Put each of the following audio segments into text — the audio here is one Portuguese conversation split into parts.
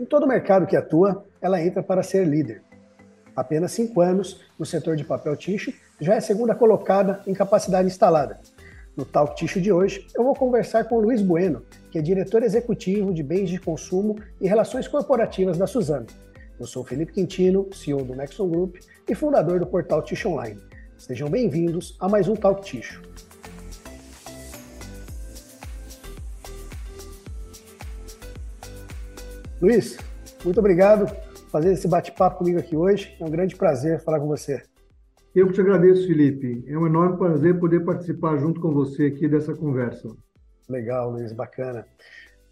Em todo mercado que atua, ela entra para ser líder. Apenas cinco anos no setor de papel tixo, já é segunda colocada em capacidade instalada. No Talk Tixo de hoje, eu vou conversar com Luiz Bueno, que é diretor executivo de bens de consumo e relações corporativas da Suzano. Eu sou Felipe Quintino, CEO do Nexon Group e fundador do portal Tixo Online. Sejam bem-vindos a mais um Talk Tixo. Luiz, muito obrigado por fazer esse bate-papo comigo aqui hoje. É um grande prazer falar com você. Eu que te agradeço, Felipe. É um enorme prazer poder participar junto com você aqui dessa conversa. Legal, Luiz, bacana.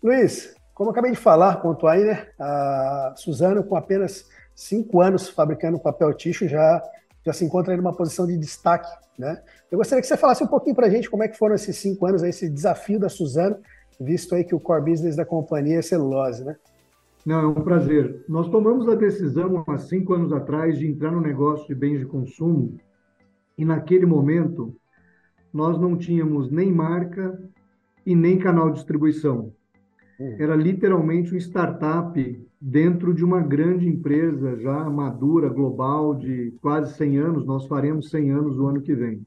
Luiz, como eu acabei de falar, pontuar aí, né? A Suzano, com apenas cinco anos fabricando papel ticho, já, já se encontra em uma posição de destaque, né? Eu gostaria que você falasse um pouquinho para a gente como é que foram esses cinco anos, aí, esse desafio da Suzano, visto aí que o core business da companhia é celulose, né? Não, é um prazer. Nós tomamos a decisão há cinco anos atrás de entrar no negócio de bens de consumo e naquele momento nós não tínhamos nem marca e nem canal de distribuição. Hum. Era literalmente uma startup dentro de uma grande empresa já madura, global, de quase 100 anos. Nós faremos 100 anos o ano que vem.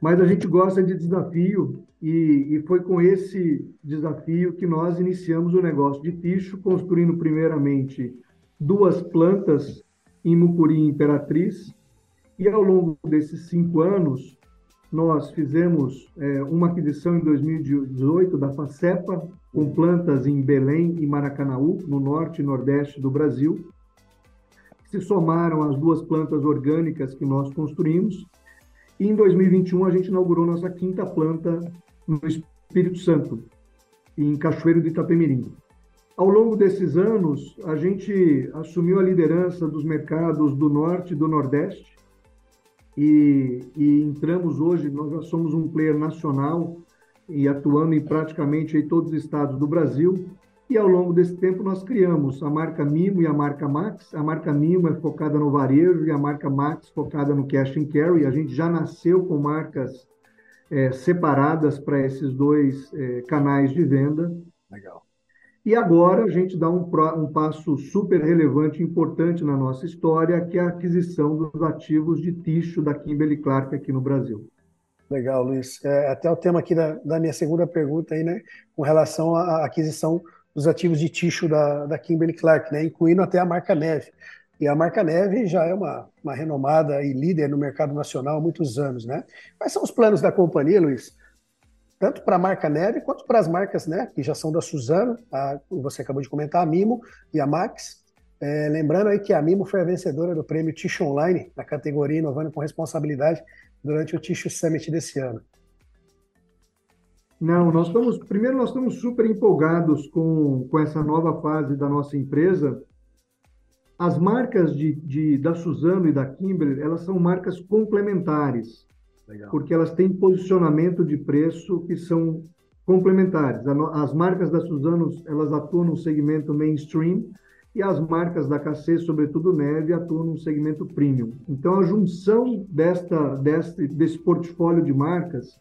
Mas a gente gosta de desafio e, e, foi com esse desafio que nós iniciamos o negócio de ticho, construindo primeiramente duas plantas em Mucuri e Imperatriz. E ao longo desses cinco anos, nós fizemos é, uma aquisição em 2018 da Facepa, com plantas em Belém e Maracanaú, no norte e nordeste do Brasil. Se somaram as duas plantas orgânicas que nós construímos e em 2021 a gente inaugurou nossa quinta planta no Espírito Santo, em Cachoeiro de Itapemirim. Ao longo desses anos, a gente assumiu a liderança dos mercados do Norte e do Nordeste e, e entramos hoje, nós já somos um player nacional e atuando em praticamente em todos os estados do Brasil e ao longo desse tempo nós criamos a marca Mimo e a marca Max. A marca Mimo é focada no varejo e a marca Max focada no cash and carry. A gente já nasceu com marcas é, separadas para esses dois é, canais de venda. Legal. E agora a gente dá um, um passo super relevante e importante na nossa história, que é a aquisição dos ativos de ticho da Kimberly Clark aqui no Brasil. Legal, Luiz. É, até o tema aqui da, da minha segunda pergunta aí, né, com relação à aquisição dos ativos de ticho da, da Kimberly Clark, né, incluindo até a marca Neve. E a marca Neve já é uma, uma renomada e líder no mercado nacional há muitos anos. Né? Quais são os planos da companhia, Luiz? Tanto para a marca Neve quanto para as marcas né, que já são da Suzano, a, você acabou de comentar, a Mimo e a Max. É, lembrando aí que a Mimo foi a vencedora do prêmio Ticho Online, na categoria Inovando com Responsabilidade, durante o Ticho Summit desse ano. Não, nós estamos. Primeiro, nós estamos super empolgados com, com essa nova fase da nossa empresa. As marcas de, de, da Suzano e da Kimberly, elas são marcas complementares, Legal. porque elas têm posicionamento de preço que são complementares. As marcas da Suzano, elas atuam no segmento mainstream e as marcas da KC, sobretudo Neve, atuam no segmento premium. Então, a junção desta, deste, desse portfólio de marcas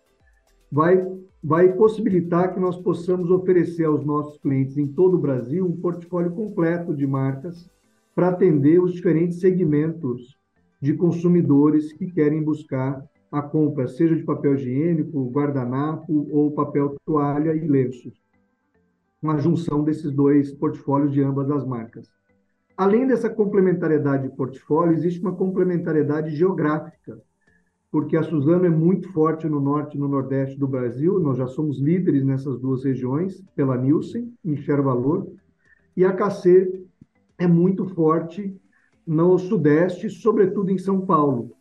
vai vai possibilitar que nós possamos oferecer aos nossos clientes em todo o Brasil um portfólio completo de marcas para atender os diferentes segmentos de consumidores que querem buscar a compra, seja de papel higiênico, guardanapo ou papel toalha e lenços. Uma junção desses dois portfólios de ambas as marcas. Além dessa complementariedade de portfólio, existe uma complementariedade geográfica porque a Suzano é muito forte no norte e no nordeste do Brasil, nós já somos líderes nessas duas regiões, pela Nielsen, em valor, e a KC é muito forte no sudeste, sobretudo em São Paulo.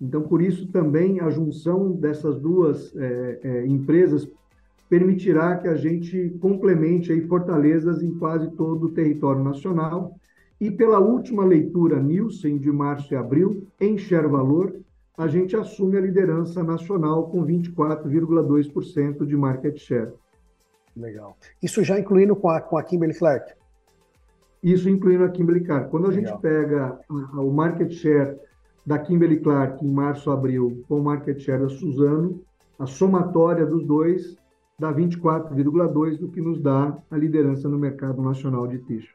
Então, por isso também a junção dessas duas é, é, empresas permitirá que a gente complemente aí fortalezas em quase todo o território nacional. E pela última leitura Nielsen de março e abril, em share valor, a gente assume a liderança nacional com 24,2% de market share. Legal. Isso já incluindo com a, com a Kimberly Clark? Isso incluindo a Kimberly Clark. Quando a Legal. gente pega o market share da Kimberly Clark em março, abril, com o market share da Suzano, a somatória dos dois dá 24,2, o que nos dá a liderança no mercado nacional de tixo.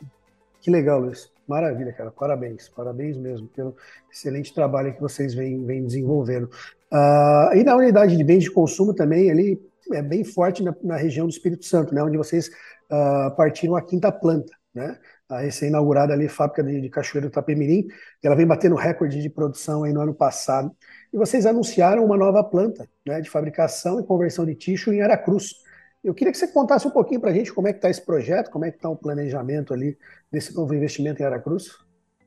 Que legal, Luiz. Maravilha, cara. Parabéns, parabéns mesmo pelo excelente trabalho que vocês vêm, vêm desenvolvendo. Uh, e na unidade de bens de consumo também, ali é bem forte na, na região do Espírito Santo, né, onde vocês uh, partiram a quinta planta, né? A recém-inaugurada ali, fábrica de, de Cachoeiro do Itapemirim, ela vem batendo recorde de produção aí no ano passado. E vocês anunciaram uma nova planta né, de fabricação e conversão de tixo em Aracruz. Eu queria que você contasse um pouquinho para a gente como é que está esse projeto, como é que está o planejamento ali desse novo investimento em Aracruz.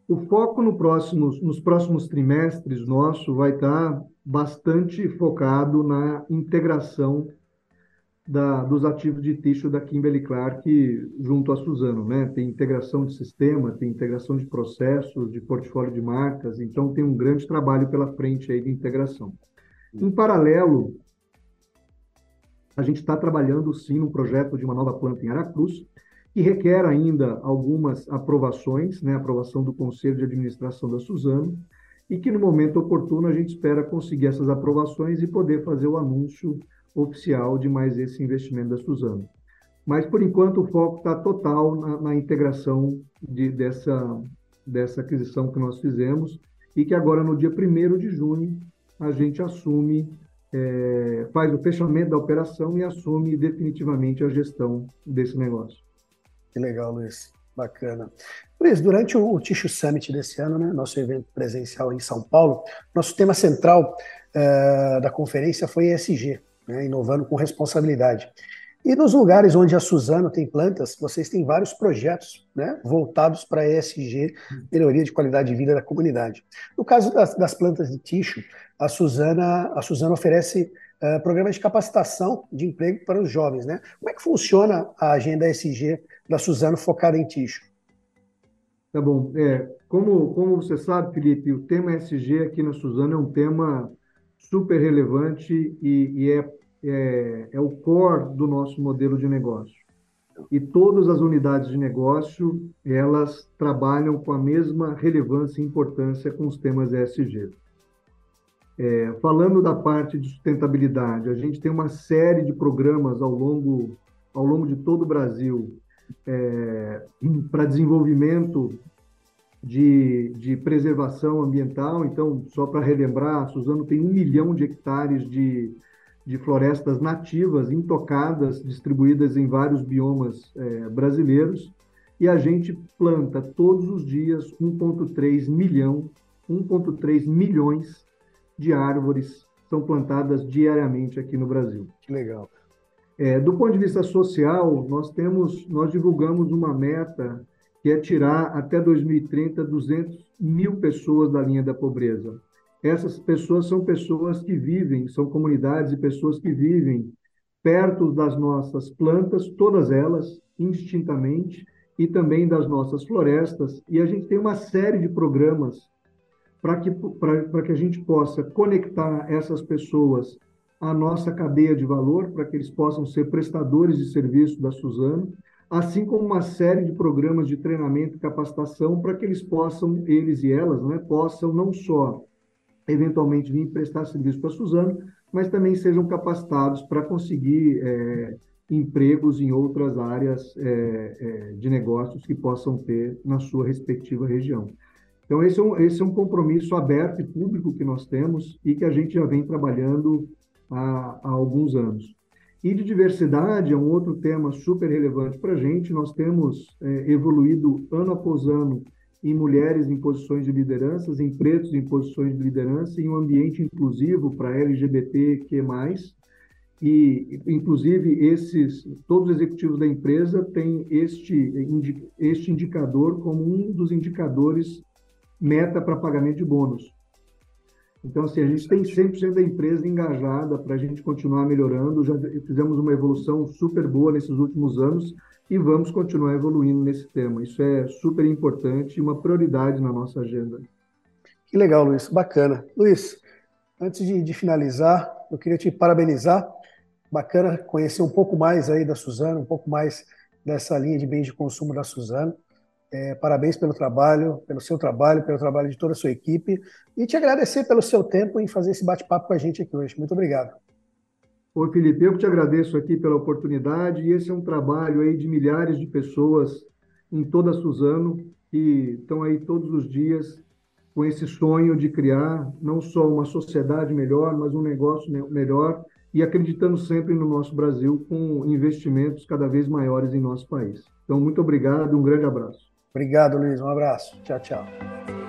O foco no nos próximos trimestres nosso vai estar tá bastante focado na integração da, dos ativos de tixo da Kimberly Clark junto a Suzano, né? Tem integração de sistema, tem integração de processos, de portfólio de marcas, então tem um grande trabalho pela frente aí de integração. Em paralelo, a gente está trabalhando sim no projeto de uma nova planta em Aracruz, que requer ainda algumas aprovações, né, aprovação do Conselho de Administração da Suzano, e que no momento oportuno a gente espera conseguir essas aprovações e poder fazer o anúncio oficial de mais esse investimento da Suzano. Mas, por enquanto, o foco está total na, na integração de, dessa, dessa aquisição que nós fizemos e que agora, no dia 1 de junho, a gente assume é, faz o fechamento da operação e assume definitivamente a gestão desse negócio. Que legal, Luiz. Bacana. Luiz, durante o Tissue Summit desse ano, né, nosso evento presencial em São Paulo, nosso tema central é, da conferência foi ESG, né, inovando com responsabilidade. E nos lugares onde a Suzano tem plantas, vocês têm vários projetos né, voltados para ESG, melhoria de qualidade de vida da comunidade. No caso das, das plantas de tixo, a Suzana, a Suzana oferece uh, programas de capacitação de emprego para os jovens. Né? Como é que funciona a agenda ESG da Suzano focada em tixo? Tá bom. É, como, como você sabe, Felipe, o tema ESG aqui na Suzano é um tema super relevante e, e é é, é o core do nosso modelo de negócio. E todas as unidades de negócio, elas trabalham com a mesma relevância e importância com os temas ESG. É, falando da parte de sustentabilidade, a gente tem uma série de programas ao longo, ao longo de todo o Brasil é, para desenvolvimento de, de preservação ambiental. Então, só para relembrar, a Suzano tem um milhão de hectares de, de florestas nativas, intocadas, distribuídas em vários biomas é, brasileiros, e a gente planta todos os dias 1,3 milhão, 1,3 milhões de árvores são plantadas diariamente aqui no Brasil. Que legal. É, do ponto de vista social, nós temos, nós divulgamos uma meta que é tirar até 2030 200 mil pessoas da linha da pobreza. Essas pessoas são pessoas que vivem, são comunidades e pessoas que vivem perto das nossas plantas, todas elas, indistintamente, e também das nossas florestas. E a gente tem uma série de programas para que, que a gente possa conectar essas pessoas à nossa cadeia de valor, para que eles possam ser prestadores de serviço da Suzano, assim como uma série de programas de treinamento e capacitação para que eles possam, eles e elas, né, possam não só eventualmente vir prestar serviço para a Suzano, mas também sejam capacitados para conseguir é, empregos em outras áreas é, é, de negócios que possam ter na sua respectiva região. Então, esse é, um, esse é um compromisso aberto e público que nós temos e que a gente já vem trabalhando há, há alguns anos. E de diversidade é um outro tema super relevante para a gente. Nós temos é, evoluído ano após ano em mulheres em posições de lideranças, em pretos em posições de liderança, em um ambiente inclusivo para LGBTQ+. E, inclusive, esses, todos os executivos da empresa têm este, este indicador como um dos indicadores meta para pagamento de bônus. Então, assim, a gente tem 100% da empresa engajada para a gente continuar melhorando. Já fizemos uma evolução super boa nesses últimos anos e vamos continuar evoluindo nesse tema. Isso é super importante e uma prioridade na nossa agenda. Que legal, Luiz. Bacana. Luiz, antes de, de finalizar, eu queria te parabenizar. Bacana conhecer um pouco mais aí da Suzano, um pouco mais dessa linha de bens de consumo da Suzano. É, parabéns pelo trabalho, pelo seu trabalho, pelo trabalho de toda a sua equipe e te agradecer pelo seu tempo em fazer esse bate-papo com a gente aqui hoje. Muito obrigado. Oi, Felipe, eu que te agradeço aqui pela oportunidade, e esse é um trabalho aí de milhares de pessoas em toda Suzano, que estão aí todos os dias com esse sonho de criar não só uma sociedade melhor, mas um negócio melhor, e acreditando sempre no nosso Brasil com investimentos cada vez maiores em nosso país. Então, muito obrigado, um grande abraço. Obrigado, Luiz. Um abraço. Tchau, tchau.